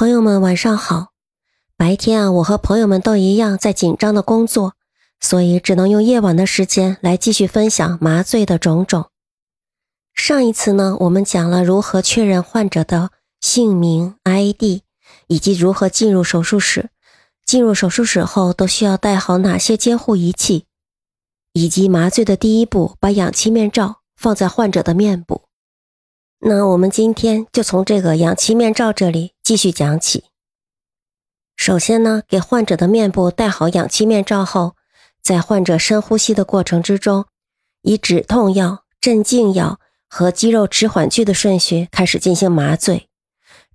朋友们晚上好。白天啊，我和朋友们都一样在紧张的工作，所以只能用夜晚的时间来继续分享麻醉的种种。上一次呢，我们讲了如何确认患者的姓名、ID，以及如何进入手术室。进入手术室后都需要带好哪些监护仪器，以及麻醉的第一步，把氧气面罩放在患者的面部。那我们今天就从这个氧气面罩这里继续讲起。首先呢，给患者的面部戴好氧气面罩后，在患者深呼吸的过程之中，以止痛药、镇静药和肌肉迟缓剂的顺序开始进行麻醉。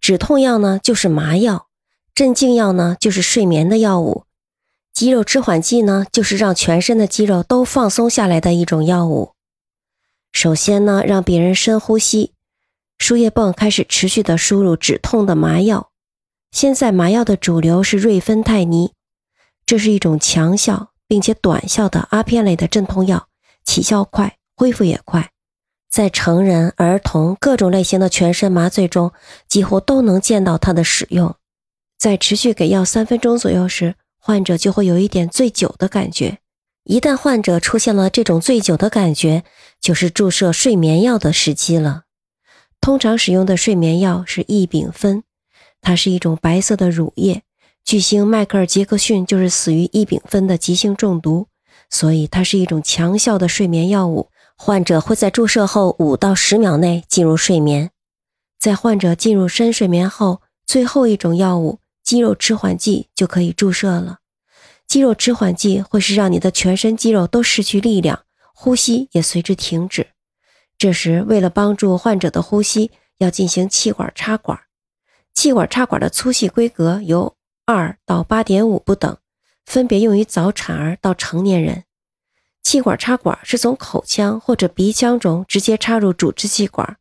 止痛药呢就是麻药，镇静药呢就是睡眠的药物，肌肉迟缓剂呢就是让全身的肌肉都放松下来的一种药物。首先呢，让病人深呼吸。输液泵开始持续的输入止痛的麻药。现在麻药的主流是瑞芬泰尼，这是一种强效并且短效的阿片类的镇痛药，起效快，恢复也快。在成人、儿童各种类型的全身麻醉中，几乎都能见到它的使用。在持续给药三分钟左右时，患者就会有一点醉酒的感觉。一旦患者出现了这种醉酒的感觉，就是注射睡眠药的时机了。通常使用的睡眠药是异丙酚，它是一种白色的乳液。巨星迈克尔·杰克逊就是死于异丙酚的急性中毒，所以它是一种强效的睡眠药物。患者会在注射后五到十秒内进入睡眠。在患者进入深睡眠后，最后一种药物肌肉迟缓剂就可以注射了。肌肉迟缓剂会是让你的全身肌肉都失去力量，呼吸也随之停止。这时，为了帮助患者的呼吸，要进行气管插管。气管插管的粗细规格由二到八点五不等，分别用于早产儿到成年人。气管插管是从口腔或者鼻腔中直接插入主支气管。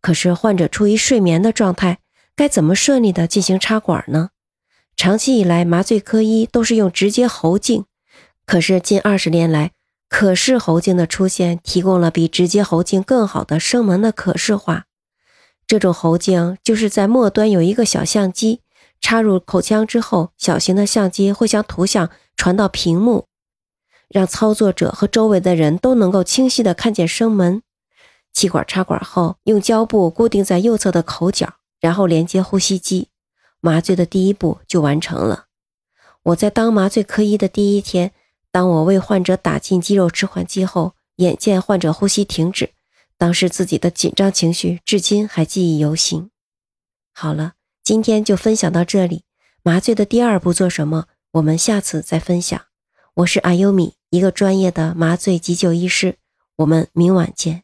可是，患者处于睡眠的状态，该怎么顺利的进行插管呢？长期以来，麻醉科医都是用直接喉镜。可是，近二十年来，可视喉镜的出现，提供了比直接喉镜更好的声门的可视化。这种喉镜就是在末端有一个小相机，插入口腔之后，小型的相机会将图像传到屏幕，让操作者和周围的人都能够清晰的看见声门。气管插管后，用胶布固定在右侧的口角，然后连接呼吸机，麻醉的第一步就完成了。我在当麻醉科医的第一天。当我为患者打进肌肉迟缓剂后，眼见患者呼吸停止，当时自己的紧张情绪至今还记忆犹新。好了，今天就分享到这里。麻醉的第二步做什么？我们下次再分享。我是阿优米，一个专业的麻醉急救医师。我们明晚见。